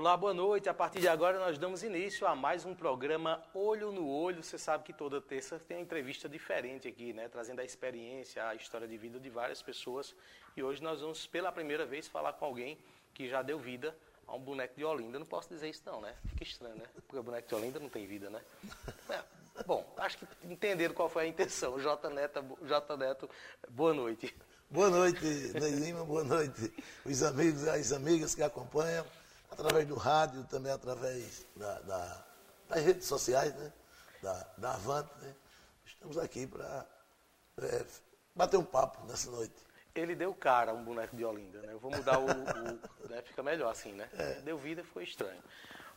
Olá, boa noite. A partir de agora nós damos início a mais um programa Olho no Olho. Você sabe que toda terça tem uma entrevista diferente aqui, né? Trazendo a experiência, a história de vida de várias pessoas. E hoje nós vamos pela primeira vez falar com alguém que já deu vida a um boneco de Olinda. Não posso dizer isso não, né? Fica estranho, né? Porque o boneco de Olinda não tem vida, né? É, bom, acho que entenderam qual foi a intenção. J Neto, J Neto boa noite. Boa noite, Ney Lima, boa noite os amigos e as amigas que acompanham através do rádio, também através da, da, das redes sociais, né? da, da Avante. Né? Estamos aqui para é, bater um papo nessa noite. Ele deu cara a um boneco de Olinda, né? Eu vou mudar o. o né? Fica melhor assim, né? É. Deu vida e ficou estranho.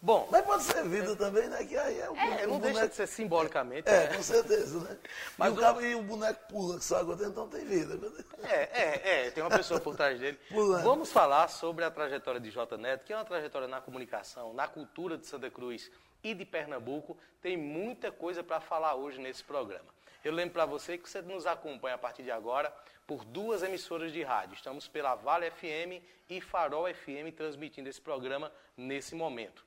Bom. Mas pode ser vida é, também, né? Que aí é o, é, não deixa de ser simbolicamente. É, né? com certeza, né? Mas e o, cabo, e o boneco pula, que só água dentro, então tem vida. É, é, é, tem uma pessoa por trás dele. Pulando. Vamos falar sobre a trajetória de J Neto, que é uma trajetória na comunicação, na cultura de Santa Cruz e de Pernambuco. Tem muita coisa para falar hoje nesse programa. Eu lembro para você que você nos acompanha a partir de agora por duas emissoras de rádio. Estamos pela Vale FM e Farol FM transmitindo esse programa nesse momento.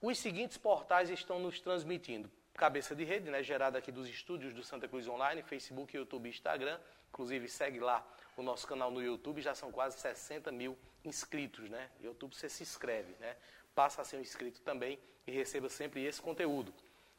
Os seguintes portais estão nos transmitindo. Cabeça de rede, né, gerada aqui dos estúdios do Santa Cruz Online, Facebook, YouTube Instagram. Inclusive, segue lá o nosso canal no YouTube, já são quase 60 mil inscritos, né? YouTube você se inscreve, né? Passa a ser um inscrito também e receba sempre esse conteúdo.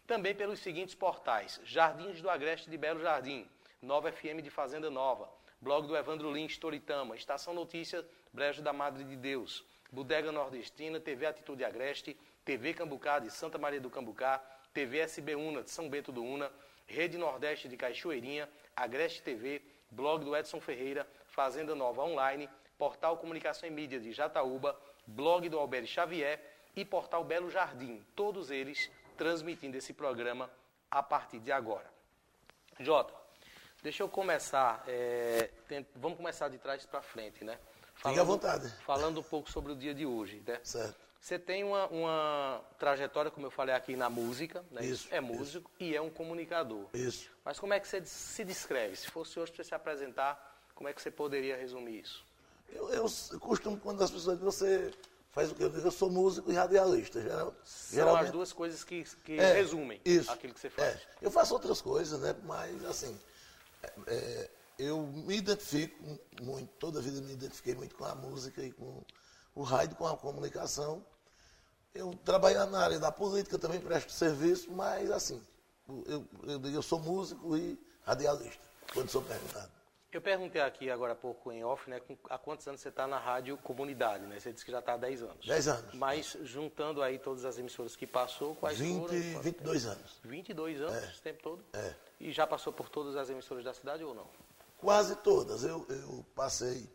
Também pelos seguintes portais: Jardins do Agreste de Belo Jardim, Nova FM de Fazenda Nova, blog do Evandro Lins Toritama, Estação Notícia Brejo da Madre de Deus, Bodega Nordestina, TV Atitude Agreste, TV Cambucá de Santa Maria do Cambucá, TV SB Una de São Bento do Una, Rede Nordeste de Cachoeirinha, Agreste TV, blog do Edson Ferreira, Fazenda Nova Online, Portal Comunicação e Mídia de Jataúba, blog do Alberto Xavier e Portal Belo Jardim, todos eles transmitindo esse programa a partir de agora. Jota, deixa eu começar, é, tem, vamos começar de trás para frente, né? Falando, Fique à vontade. Falando um pouco sobre o dia de hoje, né? Certo. Você tem uma, uma, trajetória, como eu falei aqui, na música, né? Isso, é músico isso. e é um comunicador. Isso. Mas como é que você se descreve? Se fosse hoje para você se apresentar, como é que você poderia resumir isso? Eu, eu costumo, quando as pessoas dizem, você faz o quê? Eu, digo, eu sou músico e radialista. Geral, São geralmente... as duas coisas que, que é, resumem isso, aquilo que você faz. É. Eu faço outras coisas, né? Mas, assim, é, é eu me identifico muito, toda a vida me identifiquei muito com a música e com o rádio com a comunicação. Eu trabalho na área da política, também presto serviço, mas assim, eu, eu, eu sou músico e radialista, quando sou perguntado. Eu perguntei aqui agora há pouco em off, né, há quantos anos você está na rádio comunidade, né? Você disse que já está há 10 anos. 10 anos. Mas juntando aí todas as emissoras que passou, quais 20, foram? 22 anos. 22 anos, é. esse tempo todo? É. E já passou por todas as emissoras da cidade ou não? Quase todas. Eu, eu passei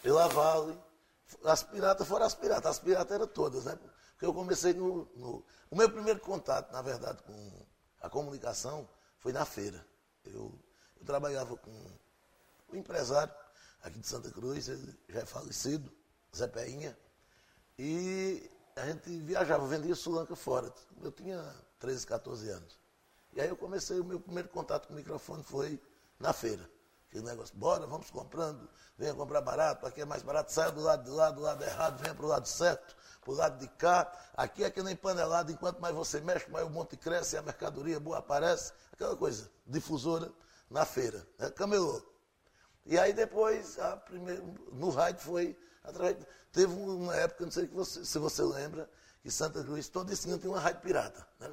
pela Vale, as piratas foram as piratas, as piratas eram todas, né? Porque eu comecei no, no, O meu primeiro contato, na verdade, com a comunicação foi na feira. Eu, eu trabalhava com um empresário aqui de Santa Cruz, ele já é falecido, Zé Peinha, e a gente viajava, vendia sulanca fora. Eu tinha 13, 14 anos. E aí eu comecei, o meu primeiro contato com o microfone foi na feira aquele negócio, bora, vamos comprando, venha comprar barato, aqui é mais barato, saia do lado de lá, do lado errado, venha para o lado certo, para o lado de cá, aqui é que nem panelada, enquanto mais você mexe, mais o monte cresce, a mercadoria boa aparece, aquela coisa, difusora na feira, né? camelô. E aí depois, a primeira, no rádio foi, através, teve uma época, não sei se você lembra, que Santa Cruz, todo esse tem uma rádio pirata, né?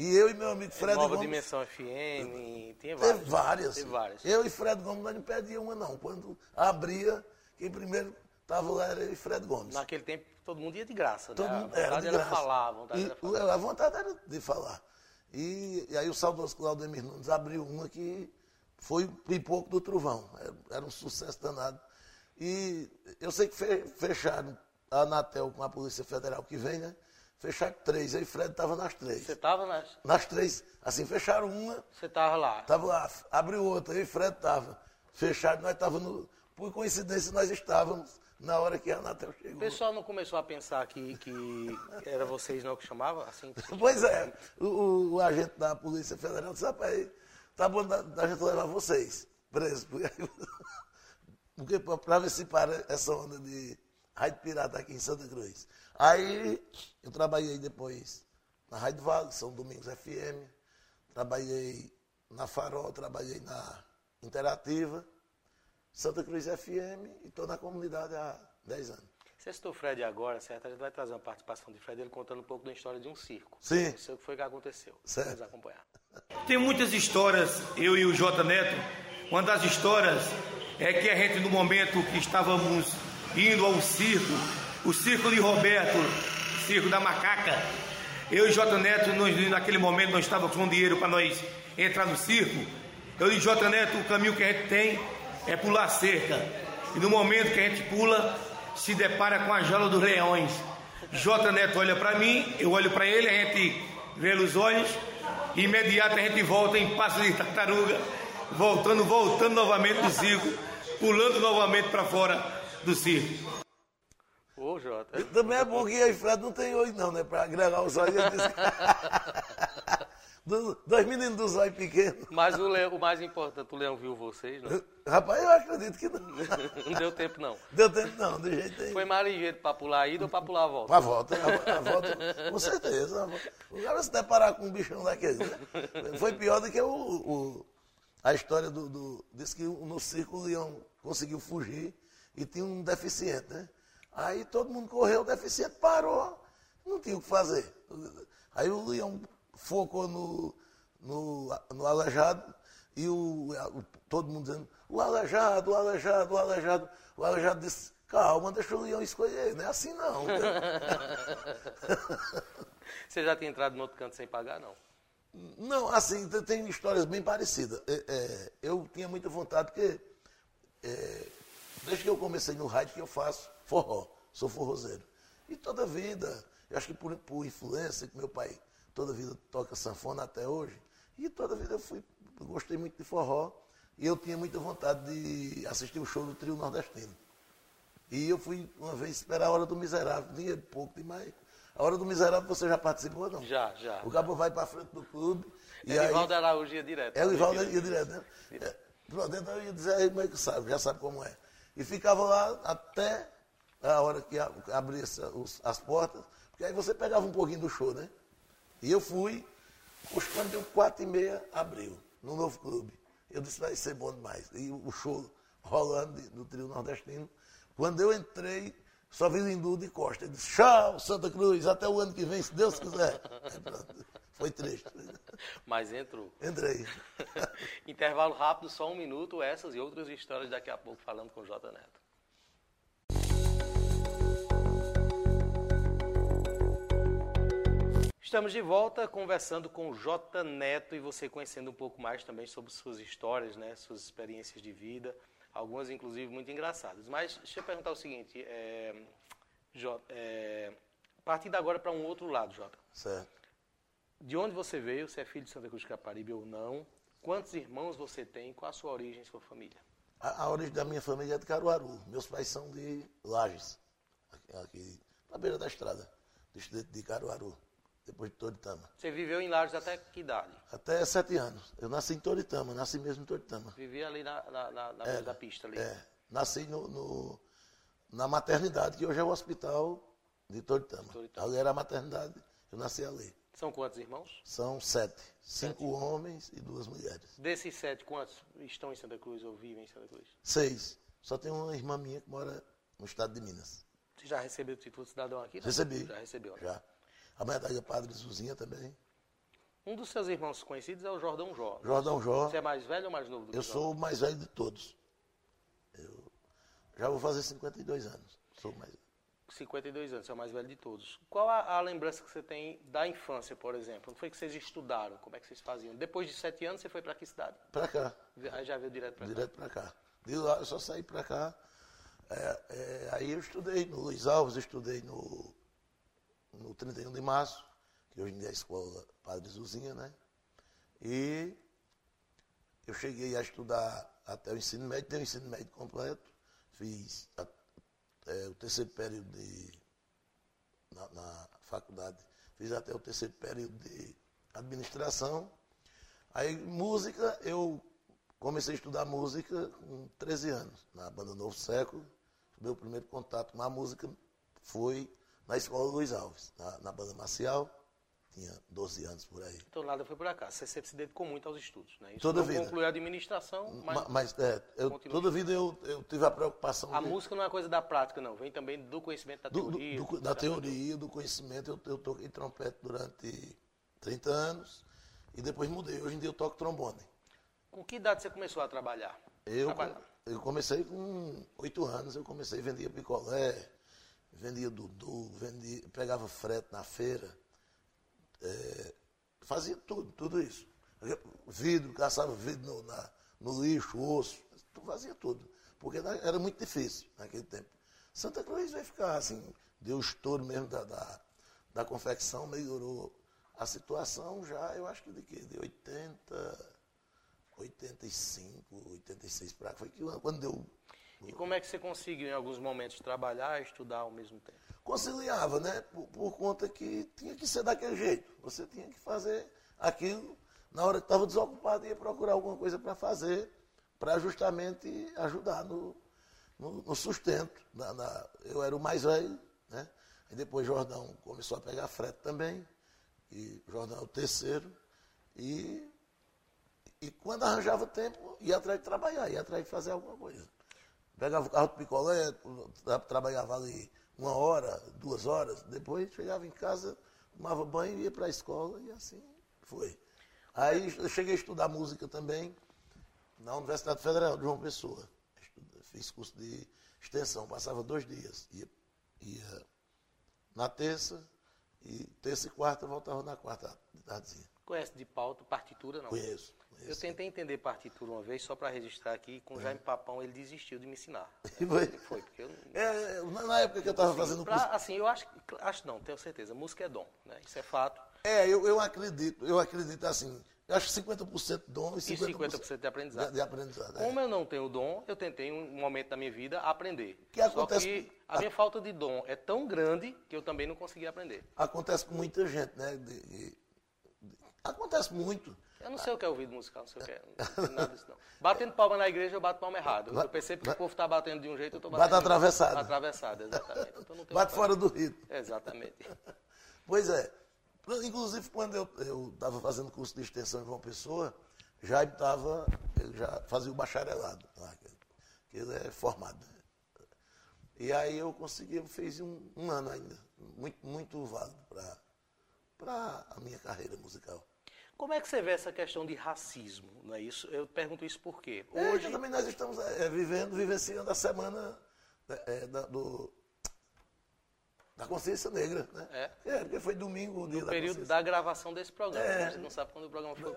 E eu e meu amigo Fred Nova Gomes. Dimensão FM, tem várias. Teve várias. Teve várias. Eu e Fred Gomes nós não perdia uma, não. Quando abria, quem primeiro estava lá era eu e Fred Gomes. Naquele tempo todo mundo ia de graça, todo né? Mundo, era de era graça. falar, a vontade e, era falar. A vontade era de falar. E, e aí o saudoso Claudemir Nunes abriu uma que foi o pipoco do trovão. Era, era, um sucesso danado. E eu sei que fecharam a Anatel com a Polícia Federal que vem, né? Fecharam três, aí Fred estava nas três. Você estava nas? Nas três. Assim, fecharam uma. Você estava lá? Estava lá. Abriu outra, aí Fred estava. Fechado, nós estávamos no. Por coincidência, nós estávamos na hora que a Anatel chegou. O pessoal não começou a pensar que, que era vocês não que chamavam? Assim, pois é. O, o, o, agente da Polícia Federal disse, rapaz, tá bom da, da gente levar vocês presos. Porque para ver se para essa onda de Rádio Pirata aqui em Santa Cruz. Aí eu trabalhei depois na Rádio Vale, São Domingos FM, trabalhei na Farol, trabalhei na Interativa, Santa Cruz FM e estou na comunidade há 10 anos. Você citou o Fred agora, certo? A gente vai trazer uma participação de Fred, ele contando um pouco da história de um circo. Sim. Não sei o que foi que aconteceu. Certo. Vamos acompanhar. Tem muitas histórias, eu e o J Neto. Uma das histórias é que a gente, no momento que estávamos indo ao circo, o circo de Roberto, circo da macaca, eu e J Neto, nós, naquele momento, nós estávamos com dinheiro para nós entrar no circo. Eu e J Neto, o caminho que a gente tem é pular cerca. E no momento que a gente pula, se depara com a jaula dos leões. J Neto olha para mim, eu olho para ele, a gente vê nos olhos, imediato a gente volta em passo de tartaruga, voltando, voltando novamente do circo, pulando novamente para fora do circo. Ô, Jota. Também é bom que a Fred não tem olho não, né? Para agregar os olhos. Disse... Do- Dois meninos dos olhos pequenos. Mas o, leão, o mais importante, o leão viu vocês, não? Rapaz, eu acredito que não. Não deu tempo, não. Deu tempo não, de jeito nenhum. Foi mais ligeiro para pular a ida ou para pular a volta? Pra volta, a, a volta, com certeza. O cara se deparar com um bichão daquele, né? Foi pior do que o, o- a história do, do. Disse que no circo o leão conseguiu fugir e tinha um deficiente, né? Aí todo mundo correu, o deficiente parou, não tinha o que fazer. Aí o leão focou no, no, no aleijado e o, todo mundo dizendo, o aleijado, o aleijado, o aleijado. O aleijado disse, calma, deixa o leão escolher, não é assim não. Você já tinha entrado no outro canto sem pagar, não? Não, assim, tem- tem histórias bem parecidas. É, é, eu tinha muita vontade, porque é, desde que eu comecei no rádio que eu faço forró, sou forrozeiro. E toda vida, eu acho que por, por influência, que meu pai toda a vida toca sanfona até hoje, e toda vida eu fui, eu gostei muito de forró, e eu tinha muita vontade de assistir o show do trio nordestino. E eu fui uma vez esperar a hora do miserável, dinheiro pouco demais. A hora do miserável você já participou, não? Já, já. O cabo vai para frente do clube. E É aí, Edivaldo Araújo ia direto. é o Ivaldo ia direto, né? É, Pronto, então eu ia dizer aí como é que sabe, já sabe como é. E ficava lá até a hora que a- abrisse os- as portas, porque aí você pegava um pouquinho do show, né? E eu fui, quando deu quatro e meia, abriu, no novo clube. Eu disse, vai ser bom demais. E o show rolando do trio nordestino. Quando eu entrei, só vi Lindu de Costa. Ele disse, tchau, Santa Cruz, até o ano que vem, se Deus quiser. Foi triste. Mas entrou. Entrei. Intervalo rápido, só um minuto, essas e outras histórias daqui a pouco falando com o J Neto. Estamos de volta conversando com o J Neto e você conhecendo um pouco mais também sobre suas histórias, né, suas experiências de vida, algumas inclusive muito engraçadas. Mas deixa eu perguntar o seguinte, é, J, é, partindo agora para um outro lado, Jota. Certo. De onde você veio, se é filho de Santa Cruz de Caparibe ou não? Quantos irmãos você tem? Qual a sua origem, sua família? A, a origem da minha família é de Caruaru. Meus pais são de Lages, aqui, aqui na beira da estrada, distrito de Caruaru, depois de Toritama. Você viveu em Lages até que idade? Até sete anos. Eu nasci em Toritama, nasci mesmo em Toritama. Vivia ali na, na, na, na da pista ali. É, nasci no, no- na maternidade, que hoje é o hospital de Toritama. Toritama. Ali era a maternidade, eu nasci ali. São quantos irmãos? São sete. Cinco homens e duas mulheres. Desses sete, quantos estão em Santa Cruz ou vivem em Santa Cruz? Seis. Só tem uma irmã minha que mora no estado de Minas. Você já recebeu o título de cidadão aqui? não? Recebi. Já recebeu, né? Já. A medalha Padre Zuzinha também. Um dos seus irmãos conhecidos é o Jordão Jó. Jordão Jó. Você é mais velho ou mais novo do que Eu sou o mais velho de todos. Eu já vou fazer 52 anos. Sou o mais 52 anos, você é o mais velho de todos. Qual a, a lembrança que você tem da infância, por exemplo? Onde foi que vocês estudaram? Como é que vocês faziam? Depois de sete anos, você foi para que cidade? Pra cá. Aí já veio direto para cá. Direto pra cá. De lá eu só saí pra cá. É, é, aí eu estudei no Luiz Alves, estudei no, no 31 de março, que hoje em dia é a escola Padre Zuzinha, né? E eu cheguei a estudar até o ensino médio, tenho o ensino médio completo, fiz a- é, o terceiro período de, na, na faculdade, fiz até o terceiro período de administração. Aí, música, eu comecei a estudar música com 13 anos, na banda Novo Século, meu primeiro contato com a música foi na escola Luiz Alves, na, na banda marcial. Tinha 12 anos por aí. Então nada foi por acaso. Você sempre se dedicou muito aos estudos, né? Isso toda não vida. concluiu a administração, mas. Mas, é, eu, toda vida eu, eu tive a preocupação. A de, música não é coisa da prática, não. Vem também do conhecimento da do, teoria. do, do, da teoria, do conhecimento. Eu, eu toquei trompete durante 30 anos e depois mudei. Hoje em dia eu toco trombone. Com que idade você começou a trabalhar? Eu, Trabalhar. eu comecei com 8 anos, eu comecei, vendia picolé, vendia dudu, vendia, pegava frete na feira, é, fazia tudo, tudo isso. Vidro, caçava vidro no, na- no lixo, osso, fazia tudo. Porque era muito difícil naquele tempo. Santa Cruz vai ficar assim, deu estouro mesmo da, da, da confecção, melhorou a situação já, eu acho que de quê? De 80, 85, 86 para cá, foi que quando deu E como é que você conseguiu, em alguns momentos, trabalhar e estudar ao mesmo tempo? conciliava, né? Por, por conta que tinha que ser daquele jeito. Você tinha que fazer aquilo na hora que estava desocupado ia procurar alguma coisa para fazer, para justamente ajudar no, no, no sustento. Na- na- eu era o mais velho, né? Aí depois Jordão começou a pegar frete também, e Jordão é o terceiro, e, e quando arranjava tempo, ia atrás de trabalhar, ia atrás de fazer alguma coisa. Pegava o carro de picolé, tra- trabalhava ali uma hora, duas horas, depois chegava em casa, tomava banho, ia para a escola e assim foi. Aí eu cheguei a estudar música também na Universidade Federal de João Pessoa. Fiz curso de extensão, passava dois dias. Ia, ia na terça, e terça e quarta voltava na quarta de tardezinha. Conhece de pauta, partitura, não? Conheço. Eu conheço. tentei entender partitura uma vez, só para registrar aqui, com o Jaime Papão, ele desistiu de me ensinar. Foi. Foi, porque eu. É, na época que eu estava fazendo Pra- curso. assim, eu acho, acho não, tenho certeza, música é dom, né? Isso é fato. É, eu, eu acredito, eu acredito assim. Eu acho 50% dom e E 50%, 50% de aprendizado. de, de aprendizado. é. Como eu não tenho dom, eu tentei em um momento da minha vida aprender. Que Só acontece- que a minha falta de dom é tão grande que eu também não consegui aprender. Acontece com muita gente, né? De- de- acontece muito. Eu não sei o que é ouvido musical, não sei o que é, não nada disso não. Batendo palma na igreja, eu bato palma errado. Eu percebo que o povo está batendo de um jeito, eu estou Bate batendo... atravessado. Atravessado, exatamente. Então Bate fora do ritmo. Exatamente. Pois é. Inclusive, quando eu estava fazendo curso de extensão em João Pessoa, já estava, ele já fazia o bacharelado, que ele é formado. E aí eu consegui, eu fiz um, um ano ainda, muito, muito válido para a minha carreira musical. Como é que você vê essa questão de racismo, não é isso? Eu pergunto isso por quê? Hoje Hoje, também nós estamos é, vivendo, vivenciando a semana é, é, da, do, da consciência negra, né? É. porque foi domingo o dia no da período da gravação desse programa, É. né? a gente não sabe quando o programa foi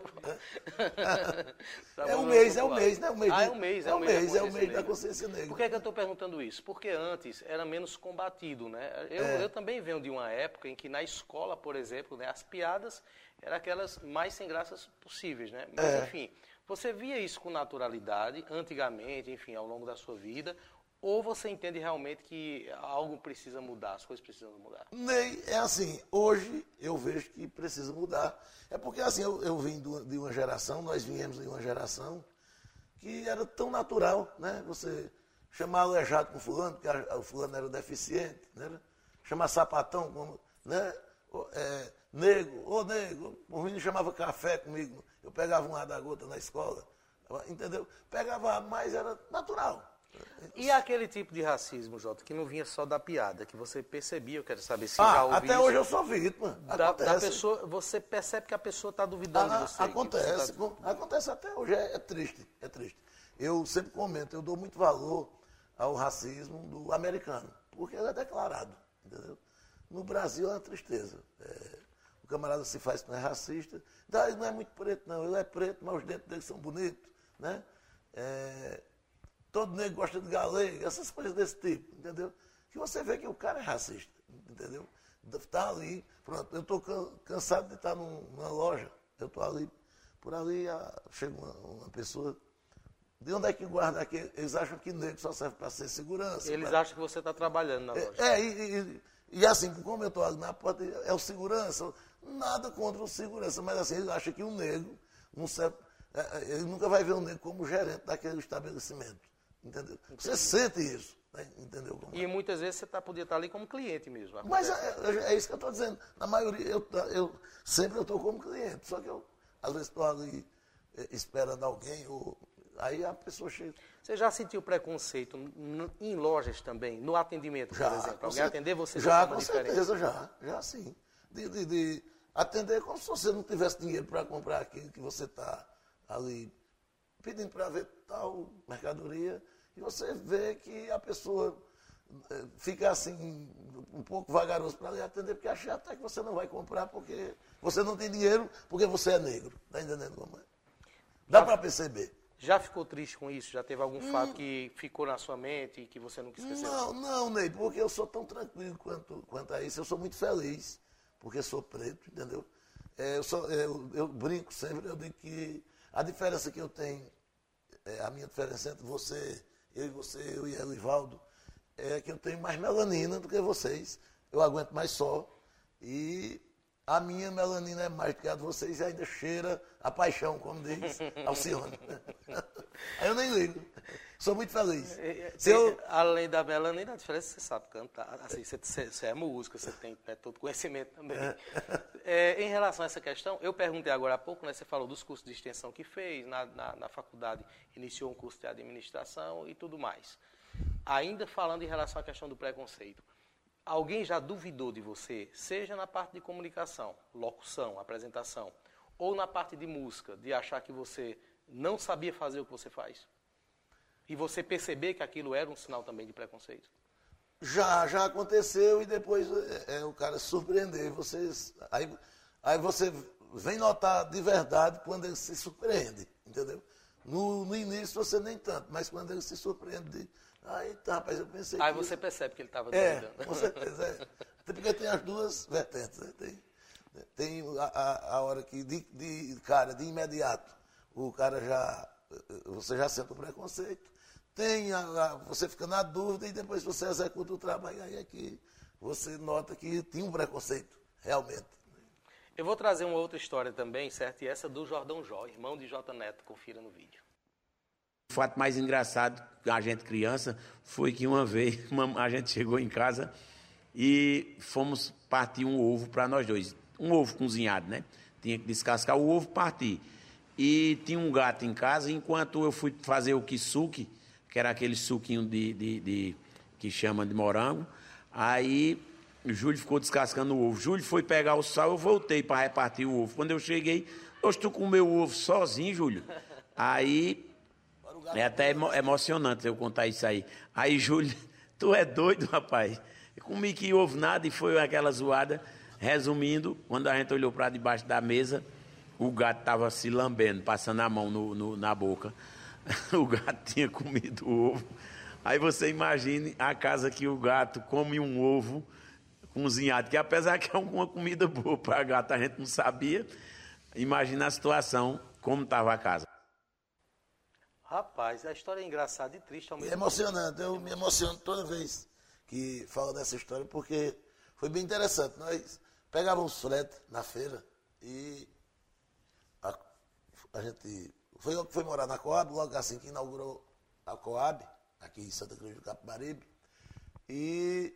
É o não mês, é popular. mês, né? O mês, ah, é o mês, é o mês, é o mês da consciência negra. Por que, é que eu estou perguntando isso? Porque antes era menos combatido, né? Eu, É. eu também venho de uma época em que na escola, por exemplo, né, as piadas eram aquelas mais sem graças possíveis, né? Mas, É. enfim, você via isso com naturalidade, antigamente, enfim, ao longo da sua vida, ou você entende realmente que algo precisa mudar, as coisas precisam mudar? Ney, é assim, hoje eu vejo que precisa mudar. É porque assim, eu, eu vim de uma geração, nós viemos de uma geração que era tão natural, né? Você chamar aleijado com fulano, porque o fulano era deficiente, né? Chamar sapatão, como, né? É, nego, ô nego, o menino chamava café comigo, eu pegava um ar da gota na escola, entendeu? Pegava, mas era natural. E aquele tipo de racismo, Jota, que não vinha só da piada, que você percebia, eu quero saber se já Ah, ouviu até hoje eu sou vítima. da, da pessoa, você percebe que a pessoa está duvidando Ah, de você. acontece, você tá- acontece até hoje, é, é triste, é triste. Eu sempre comento, eu dou muito valor ao racismo do americano, porque ele é declarado, entendeu? No Brasil é uma tristeza. É, o camarada se faz que não é racista, "Ah, ele não é muito preto não, ele é preto, mas os dentes dele são bonitos, né? É, todo negro gosta de galego, essas coisas desse tipo, entendeu? Que você vê que o cara é racista, entendeu? Está ali, pronto, eu estou cansado de estar num- numa loja, eu estou ali, por ali chega uma, uma pessoa, de onde é que guarda aqui? Eles acham que negro só serve para ser segurança. Eles pra- acham que você está trabalhando na loja. é, e, e- e assim, como eu estou ali na porta, é o segurança, nada contra o segurança, mas assim, ele acha que o negro não serve, é, é, ele nunca vai ver o negro como gerente daquele estabelecimento. Entendeu? Você sente isso. Né? Entendeu? Como e é? muitas vezes você tá, podia estar tá ali como cliente mesmo. Mas é, é, é, isso que eu estou dizendo. Na maioria, eu, eu sempre eu estou como cliente. Só que eu, às vezes, estou ali eh, esperando alguém, ou, aí a pessoa chega. Você já sentiu preconceito em lojas também, no atendimento, já, por exemplo? Alguém atender você Já, com certeza, já. Já sim. De, de, de, atender como se você não tivesse dinheiro para comprar aquilo que você está ali pedindo para ver tal mercadoria e você vê que a pessoa eh, fica assim, um pouco vagaroso para lhe atender, porque acha até que você não vai comprar porque você não tem dinheiro, porque você é negro. Está entendendo como é? Dá para perceber. Já ficou triste com isso? Já teve algum hum. fato que ficou na sua mente e que você nunca esqueceu? Não, não, Ney, porque eu sou tão tranquilo quanto, quanto a isso. Eu sou muito feliz, porque sou preto, entendeu? É, eu, sou, eu, eu, brinco sempre, eu digo que a diferença que eu tenho, é, a minha diferença entre você eu e você, eu e Elivaldo, é que eu tenho mais melanina do que vocês. Eu aguento mais sol. E a minha melanina é mais do que a de vocês e ainda cheira a paixão, como diz Alcione. Aí eu nem ligo. Sou muito feliz. Se eu... Além da melanina, a diferença é que você sabe cantar. Assim, você, você é música, você tem né, todo conhecimento também. É, em relação a essa questão, eu perguntei agora há pouco, né, você falou dos cursos de extensão que fez, na, na, na faculdade iniciou um curso de administração e tudo mais. Ainda falando em relação à questão do preconceito, alguém já duvidou de você, seja na parte de comunicação, locução, apresentação, ou na parte de música, de achar que você não sabia fazer o que você faz? E você perceber que aquilo era um sinal também de preconceito? Já, já aconteceu e depois é, é o cara surpreender. Vocês, aí, aí você vem notar de verdade quando ele se surpreende, entendeu? No, no início você nem tanto, mas quando ele se surpreende, aí tá, rapaz, eu pensei Aí que... você percebe que ele estava é, com certeza, é. Até porque tem as duas vertentes, né? Tem, tem a, a, a hora que, de, de, cara, de imediato, o cara já, você já sente o preconceito, tem a, a, você fica na dúvida e depois você executa o trabalho, aí é que você nota que tinha um preconceito, realmente. Eu vou trazer uma outra história também, certo? E essa do Jordão Jó, irmão de J Neto, confira no vídeo. O fato mais engraçado, a gente criança, foi que uma vez a gente chegou em casa e fomos partir um ovo para nós dois. Um ovo cozinhado, né? Tinha que descascar o ovo, partir. E tinha um gato em casa, enquanto eu fui fazer o kisuke, que era aquele suquinho de, de, de que chama de morango. Aí o Júlio ficou descascando o ovo. Júlio foi pegar o sal, eu voltei para repartir o ovo. Quando eu cheguei, eu estou com o ovo sozinho, Júlio. Aí é até emo emocionante eu contar isso aí. Aí, Júlio, tu é doido, rapaz. Comi que ovo nada e foi aquela zoada. Resumindo, quando a gente olhou para debaixo da mesa, o gato estava se lambendo, passando a mão no, no, na boca. o gato tinha comido o ovo. Aí você imagine a casa que o gato come um ovo cozinhado, que apesar que é uma comida boa para gato, a gente não sabia. Imagina a situação, como estava a casa. Rapaz, a história é engraçada e triste ao mesmo é emocionante, eu me emociono toda vez que falo dessa história, porque foi bem interessante. Nós pegávamos frete na feira e a gente foi eu que fui morar na Coab, logo assim que inaugurou a Coab, aqui em Santa Cruz do Capibaribe. E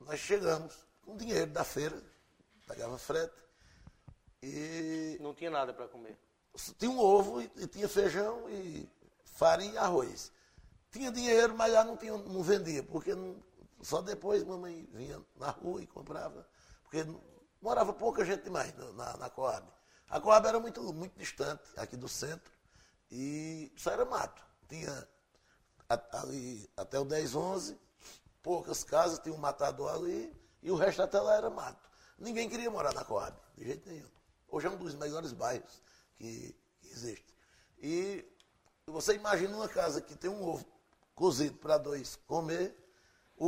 nós chegamos com dinheiro da feira, pagava frete. E. Não tinha nada para comer. Tinha um ovo e, e, tinha feijão e farinha e arroz. Tinha dinheiro, mas já não, tinha, não vendia, porque não, só depois mamãe vinha na rua e comprava. Porque morava pouca gente mais na, na Coab. A Coab era muito, muito distante aqui do centro. E só era mato. Tinha ali até o 10, 11, poucas casas, tinha um matador ali, e o resto até lá era mato. Ninguém queria morar na Coab, de jeito nenhum. Hoje é um dos melhores bairros que, que existe. E você imagina uma casa que tem um ovo cozido para dois comer,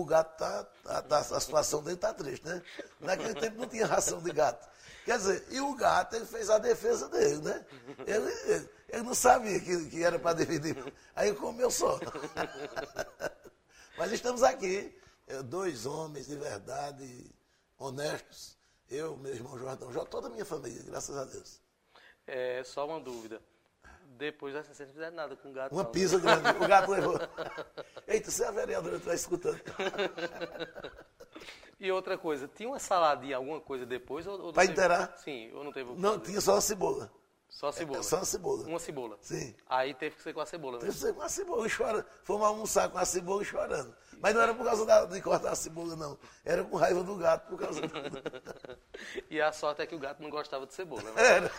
o gato tá, tá, tá, a situação dele está triste, né? Naquele tempo não tinha ração de gato. Quer dizer, e o gato ele fez a defesa dele, né? Ele, ele, ele não sabia que, que era para dividir. Aí comeu só. Mas estamos aqui, dois homens de verdade, honestos. Eu, meu irmão Jordão, toda a minha família, graças a Deus. É, só uma dúvida. Depois da não fizeram nada com o gato. Uma não, né? pisa grande. O gato levou. Eita, você é a vereadora, está escutando. E outra coisa, tinha uma saladinha, alguma coisa depois? Ou, ou teve- inteirar? Sim, ou não teve Não, fazer? tinha só uma cebola. Só cebola. É, só uma cebola. Uma cebola. Sim. Aí teve que ser com a cebola Eu mesmo. sei com a cebola e chora. Fomos almoçar com a cebola chorando. Mas não era por causa da- de cortar a cebola, não. Era com raiva do gato por causa do... E a sorte é que o gato não gostava de cebola, né? Era.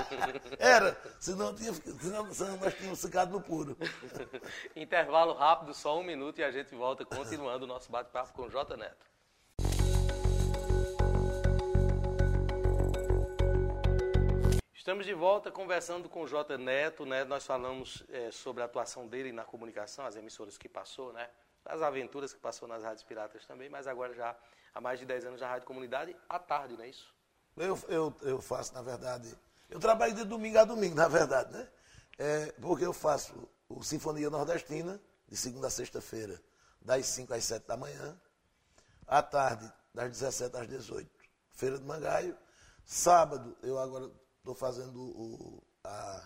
Era. Senão, tinha, senão, senão nós tínhamos ficado no puro. Intervalo rápido, só um minuto, e a gente volta continuando o nosso bate-papo com o J Neto. Estamos de volta conversando com o J Neto, né? Nós falamos eh, sobre a atuação dele na comunicação, as emissoras que passou, né? As aventuras que passou nas rádios piratas também, mas agora já há mais de 10 anos na Rádio Comunidade, à tarde, não é isso? Eu, eu, eu faço, na verdade. Eu trabalho de domingo a domingo, na verdade, né? É, porque eu faço o Sinfonia Nordestina, de segunda a sexta-feira, das 5 às 7 da manhã. À tarde, das 17 às 18, Feira de Mangaio. Sábado, eu agora estou fazendo o, há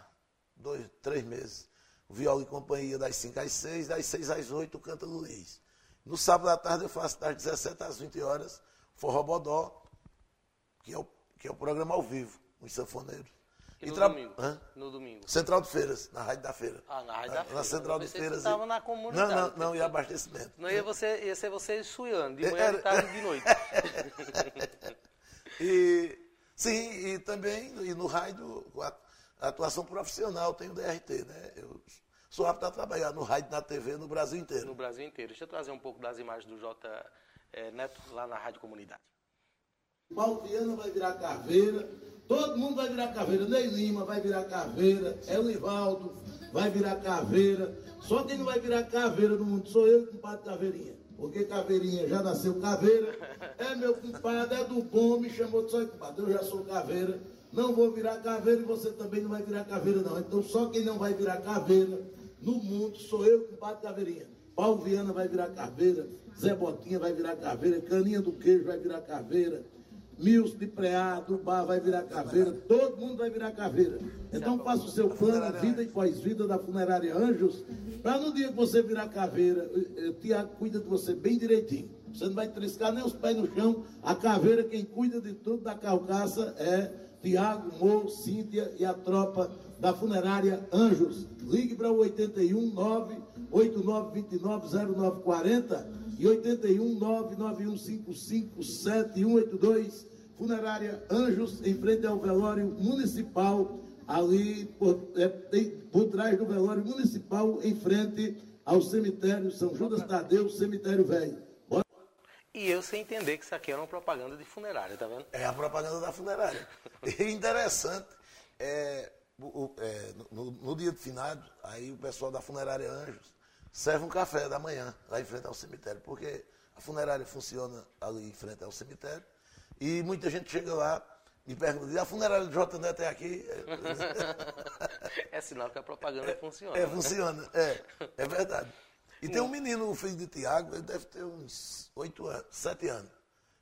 dois, três meses, o Viola e Companhia, das 5 às 6, das 6 às 8, o Canta Luiz. No sábado à tarde, eu faço das 17 às 20 horas, Forró Bodó, que é o, que é o programa ao vivo, os sanfoneiros. E no tra- domingo? Hã? No domingo. Central de Feiras, na Rádio da Feira. Ah, na Rádio Na- da Na Feira. Central Eu de Feiras. você tava e- na comunidade. Não, não, não, e abastecimento. Não ia, você, ia ser você suiando, de manhã, Era- de tarde e de noite. E, sim, e também e no rádio, com a atuação profissional, tem o DRT, né? Eu sou apto a trabalhar no rádio, na TV, no Brasil inteiro. no Brasil inteiro. Deixa eu trazer um pouco das imagens do J eh, Neto lá na Rádio Comunidade. Paulo Viana vai virar caveira, todo mundo vai virar caveira, Ney Lima vai virar caveira, Elivaldo vai virar caveira, só quem não vai virar caveira no mundo sou eu, compadre Caveirinha. Porque Caveirinha já nasceu caveira, é meu compadre, é do bom, me chamou de só compadre, eu já sou caveira, não vou virar caveira e você também não vai virar caveira não. Então só quem não vai virar caveira no mundo sou eu, compadre Caveirinha. Paulo Viana vai virar caveira, Zé Botinha vai virar caveira, Caninha do Queijo vai virar caveira, Milson de Preá, do Bar vai virar caveira, todo mundo vai virar caveira. Então faça o seu plano, vida e pós-vida da Funerária Anjos, para no dia que você virar caveira, o Tiago cuida de você bem direitinho. Você não vai triscar nem os pés no chão. A caveira, quem cuida de tudo da carcaça é Tiago, Mo, Cíntia e a tropa da Funerária Anjos. Ligue para o 81 98929 0940 e 81 99155 7182. Funerária Anjos, em frente ao velório municipal, ali por, é, tem- por trás do velório municipal, em frente ao cemitério São Judas Tadeu, cemitério velho. Bora- E eu sem entender que isso aqui era uma propaganda de funerária, tá vendo? É a propaganda da funerária. E interessante, é, o- o- é, no, no dia de finado, aí o pessoal da funerária Anjos serve um café da manhã lá em frente ao cemitério, porque a funerária funciona ali em frente ao cemitério e muita gente chega lá e pergunta, e a funerária de J Neto é aqui? É sinal que a propaganda funciona. É, né? funciona, é, é verdade. E tem um menino, o filho de Tiago, ele deve ter uns oito anos, sete anos.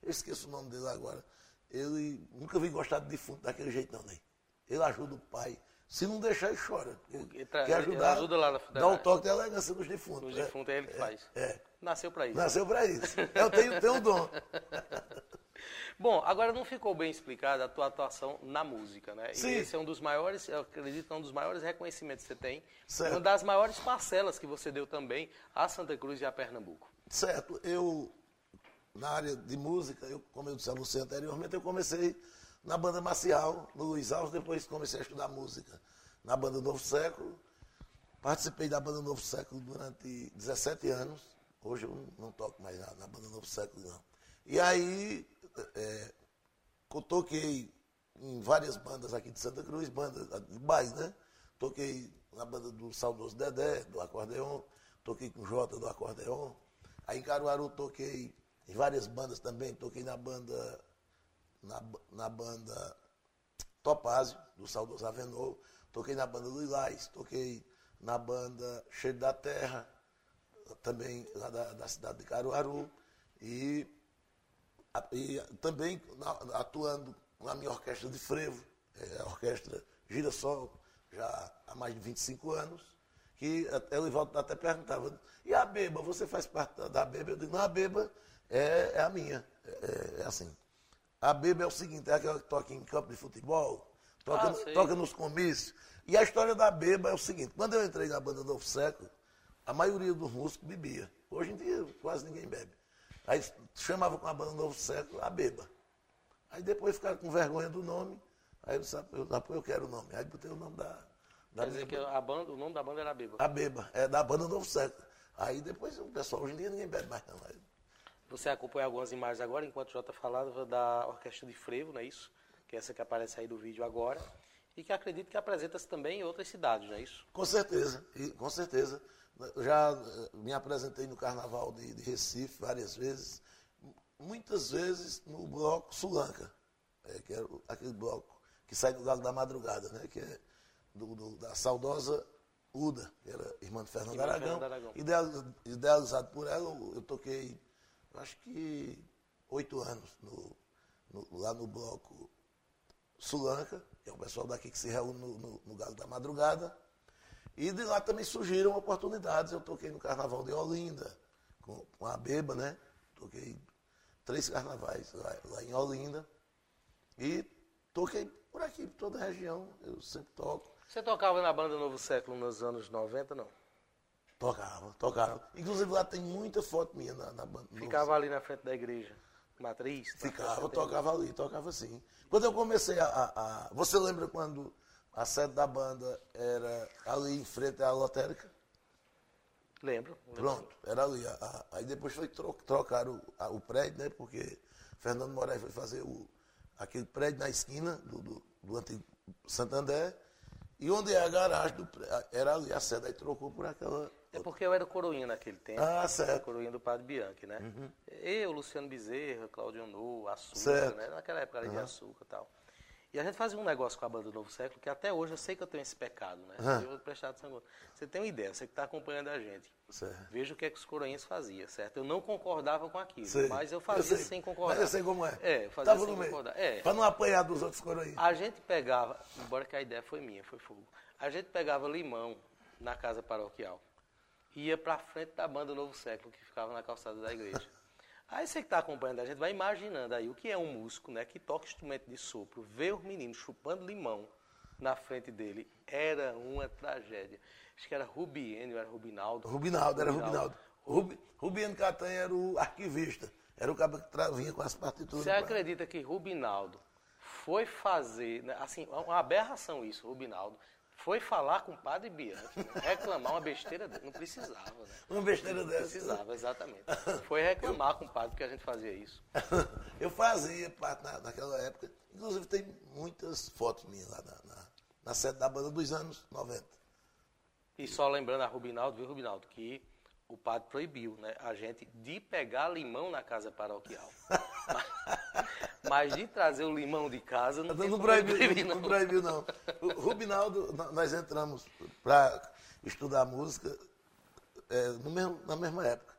Eu esqueço o nome dele agora. Ele nunca vi gostar de defunto daquele jeito, não, nem. Ele ajuda o pai. Se não deixar, ele chora. Ele Ele tra- quer ele ajudar, ajuda lá na dá o funerária. toque de elegância nos defuntos. Os é. defuntos é ele que faz. É. Nasceu para isso. Nasceu para isso. Eu tenho, tenho um dom. Bom, agora não ficou bem explicada a tua atuação na música, né? Sim. E esse é um dos maiores, eu acredito é um dos maiores reconhecimentos que você tem. Certo. Uma das maiores parcelas que você deu também a Santa Cruz e a Pernambuco. Certo, eu, na área de música, eu, como eu disse a você anteriormente, eu comecei na banda marcial, no Luiz Alves, depois comecei a estudar música na banda Novo Século. Participei da banda Novo Século durante 17 anos. Hoje eu não, não toco mais na, na banda Novo Século, não. E aí, é, toquei em várias bandas aqui de Santa Cruz, bandas de bairro, né? Toquei na banda do saudoso Dedé, do acordeon, toquei com o Jota do acordeon. Aí em Caruaru toquei em várias bandas também, toquei na banda na, na banda Topázio, do saudoso Avenor, toquei na banda Lilás, toquei na banda Cheiro da Terra, também lá da, da cidade de Caruaru, e, e também atuando na minha orquestra de frevo, é, a orquestra Girassol, já há mais de 25 anos, que o Ivaldo até perguntava, e a Beba, você faz parte da Beba? Eu digo, não, a Beba é, é a minha. É, é, assim. A Beba é o seguinte, é aquela que toca em campo de futebol, toca, Ah, toca nos comícios. E a história da Beba é o seguinte, quando eu entrei na banda Novo Século, a maioria dos músicos bebia. Hoje em dia quase ninguém bebe. Aí chamava com a banda Novo Século a Beba. Aí depois ficaram com vergonha do nome, aí eu disse, "Ah, eu, ah, eu quero o nome. Aí botei o nome da, da Quer dizer que a banda, o nome da banda era Beba. A Beba, é da banda Novo Século. Aí depois o pessoal, hoje em dia ninguém bebe mais não. Aí, Você acompanha algumas imagens agora, enquanto o Jota falava da Orquestra de Frevo, não é isso? Que é essa que aparece aí do vídeo agora. E que acredito que apresenta-se também em outras cidades, não é isso? Com certeza, e, com certeza. Eu já eh, me apresentei no Carnaval de, de Recife várias vezes, muitas vezes no bloco Sulanca, eh, que é o- aquele bloco que sai do Galo da Madrugada, né, que é do- do- da saudosa Uda, que era irmã de Fernando Aragão. Aragão. Ideal- idealizado por ela, eu, toquei, acho que oito anos no- no- lá no bloco Sulanca, que é o pessoal daqui que se reúne no, no, no Galo da Madrugada. E de lá também surgiram oportunidades. Eu toquei no Carnaval de Olinda, com, com a Beba, né? Toquei três carnavais lá, lá em Olinda. E toquei por aqui, por toda a região. Eu sempre toco. Você tocava na banda Novo Século nos anos 90, não? Tocava, tocava. Inclusive lá tem muita foto minha na, na banda. Ficava ali na frente da igreja. Matriz? Ficava, tocava ali, tocava sim. Quando eu comecei a, a- a- Você lembra quando a sede da banda era ali em frente à lotérica? Lembro. lembro. Pronto, era ali. Aí depois foi tro, trocar o, o prédio, né? Porque Fernando Moraes foi fazer o, aquele prédio na esquina do, do, do antigo Santander. E onde é a garagem do prédio, era ali a sede, aí trocou por aquela. É porque eu era coroinha naquele tempo. Ah, certo. Era coroinha do Padre Bianchi, né? Eu, Luciano Bezerra, Claudio Nu, Açúcar, Certo. né? Naquela época ali de açúcar e tal. E a gente fazia um negócio com a banda do Novo Século, que até hoje eu sei que eu tenho esse pecado, né? Eu vou prestar atenção. Você tem uma ideia, você que está acompanhando a gente. Certo. Veja o que é que os coroinhas faziam, certo? Eu não concordava com aquilo, Sei. mas eu fazia sei. sem concordar. Mas eu sei como é. É, eu fazia Tava sem concordar. É. Pra não apanhar dos outros coroinhas. A gente pegava, embora que a ideia foi minha, foi fogo. A gente pegava limão na casa paroquial. Ia pra frente da banda Novo Século, que ficava na calçada da igreja. Aí você que está acompanhando a gente vai imaginando aí o que é um músico, né, que toca instrumento de sopro, vê os meninos chupando limão na frente dele. Era uma tragédia. Acho que era Rubienio, era Rubinaldo. Rubinaldo, era Rubinaldo. Rubi, Rubiano Catanha era o arquivista. Era o cara que vinha com as partituras. Você acredita que Rubinaldo foi fazer, né, assim, uma aberração isso, Rubinaldo, foi falar com o padre Bianchi, né, reclamar uma besteira dele, não precisava, né? Uma besteira Não dessa. precisava, exatamente. Foi reclamar com o padre porque a gente fazia isso. Eu fazia parte na, naquela época. Inclusive tem muitas fotos minhas lá na, na, na sede da banda dos anos 90. E só lembrando a Rubinaldo, viu, Rubinaldo, que o padre proibiu, né, a gente de pegar limão na casa paroquial. Mas de trazer o limão de casa não, Não, como ele proibiu, proibir, não proibiu, não. O Rubinaldo, nó- nós entramos para estudar música é, no mesmo- na mesma época.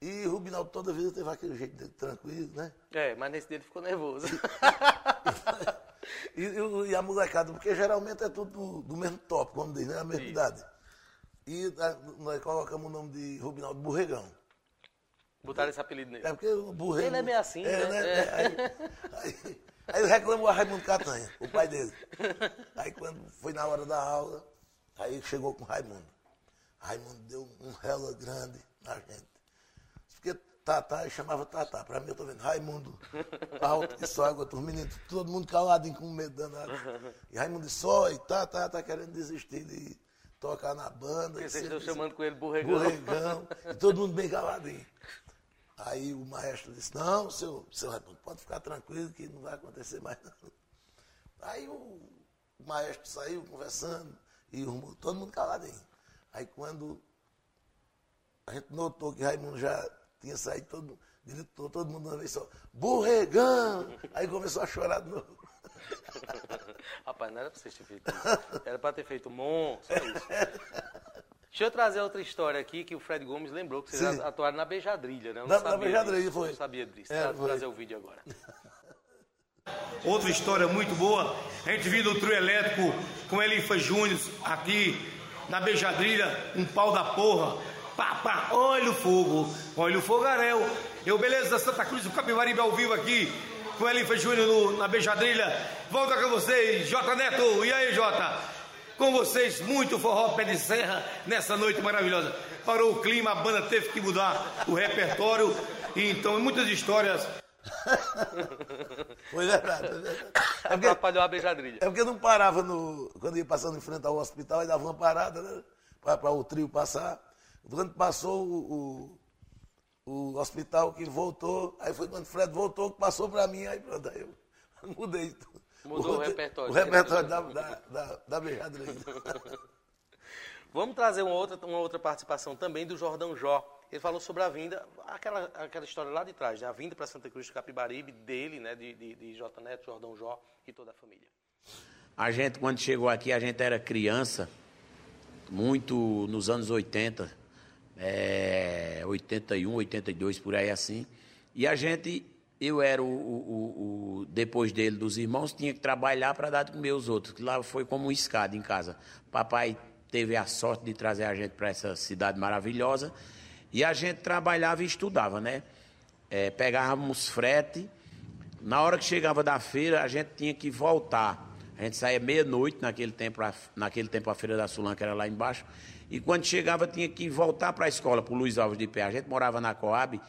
E o Rubinaldo toda vida teve aquele jeito dele tranquilo, né? É, mas nesse dia ele ficou nervoso. E, e e a molecada, porque geralmente é tudo do, do mesmo top, como diz, né? A mesma Isso. idade. E a- nós colocamos o nome de Rubinaldo Burregão. Botaram esse apelido nele. É porque o Burrego... Ele é meio assim, né? É. Aí, aí, aí ele reclamou a Raimundo Catanha, o pai dele. Aí quando foi na hora da aula, aí chegou com o Raimundo. Raimundo deu um rela grande na gente. Porque Tatá, chamava Tatá. Pra mim, eu tô vendo Raimundo alto que só água, os meninos, todo mundo caladinho com medo danado. E Raimundo disse, só, e Tatá tá querendo desistir de tocar na banda. Porque e vocês estão chamando com ele borregão. Borregão, e todo mundo bem caladinho. Aí o maestro disse, não, seu, seu Raimundo, pode ficar tranquilo que não vai acontecer mais não. Aí o, maestro saiu conversando e o- todo mundo caladinho. Aí quando a gente notou que Raimundo já tinha saído, todo, gritou todo mundo uma vez só, borregão! Aí começou a chorar de novo. Rapaz, não era pra vocês terem feito isso. Era pra ter feito Mon, só isso. Deixa eu trazer outra história aqui que o Fred Gomes lembrou que vocês Sim. atuaram na Beijadrilha, né? Eu não Na- na sabia Beijadrilha, disso, foi. Não sabia disso. É, Tra- foi. trazer o vídeo agora. Outra história muito boa, a gente vindo do trio elétrico com Elifa Júnior aqui na Beijadrilha, um pau da porra. Pá, pá, olha o fogo, olha o fogaréu. Eu, beleza da Santa Cruz, o Capibaribe ao vivo aqui, com Elifa Júnior na Beijadrilha. Volta com vocês, J Neto. E aí, Jota? Com vocês, muito forró pé de serra nessa noite maravilhosa. Parou o clima, a banda teve que mudar o repertório. E então, muitas histórias Foi verdade. É porque, Atrapalhou a beijadrilha. É porque não parava no. Quando ia passando em frente ao hospital, aí dava uma parada, né? Para o trio passar. Quando passou o, o, o, hospital que voltou, aí foi quando o Fred voltou, que passou para mim, aí pronto, aí eu mudei tudo. Mudou o, o repertório. O repertório da, da, da, da. Vamos trazer uma outra, uma outra participação também do Jordão Jó. Ele falou sobre a vinda, aquela, aquela história lá de trás, né? a vinda para Santa Cruz de Capibaribe, dele, né? de, de, de J. Neto, Jordão Jó e toda a família. A gente, quando chegou aqui, a gente era criança, muito nos anos 80, é, 81, 82, por aí assim. E a gente, eu era o, o, o depois dele, dos irmãos, tinha que trabalhar para dar de comer os outros, lá foi como um escada em casa. Papai teve a sorte de trazer a gente para essa cidade maravilhosa e a gente trabalhava e estudava, né? É, pegávamos frete. Na hora que chegava da feira, a gente tinha que voltar. A gente saía meia-noite, naquele tempo, naquele tempo a Feira da Sulan, que era lá embaixo. E quando chegava, tinha que voltar para a escola, para o Luiz Alves de Pé. A gente morava na Coab,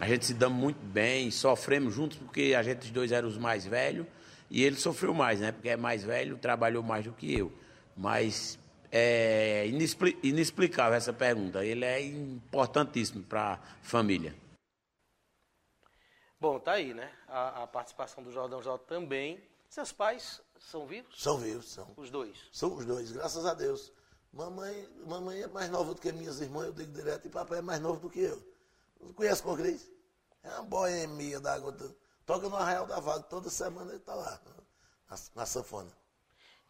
a gente se damos muito bem, sofremos juntos, porque a gente, os dois, eram os mais velhos. E ele sofreu mais, né? Porque é mais velho, trabalhou mais do que eu. Mas é inexplicável essa pergunta. Ele é importantíssimo para a família. Bom, tá aí, né? A, a, participação do Jordão J também. Seus pais são vivos? São vivos, são. Os dois? São os dois, graças a Deus. Mamãe, mamãe é mais nova do que minhas irmãs, eu digo direto, e papai é mais novo do que eu. Você conhece o Cris? É uma boemia da água. Toca no Arraial da Vaga, toda semana ele está lá, na, na sanfona.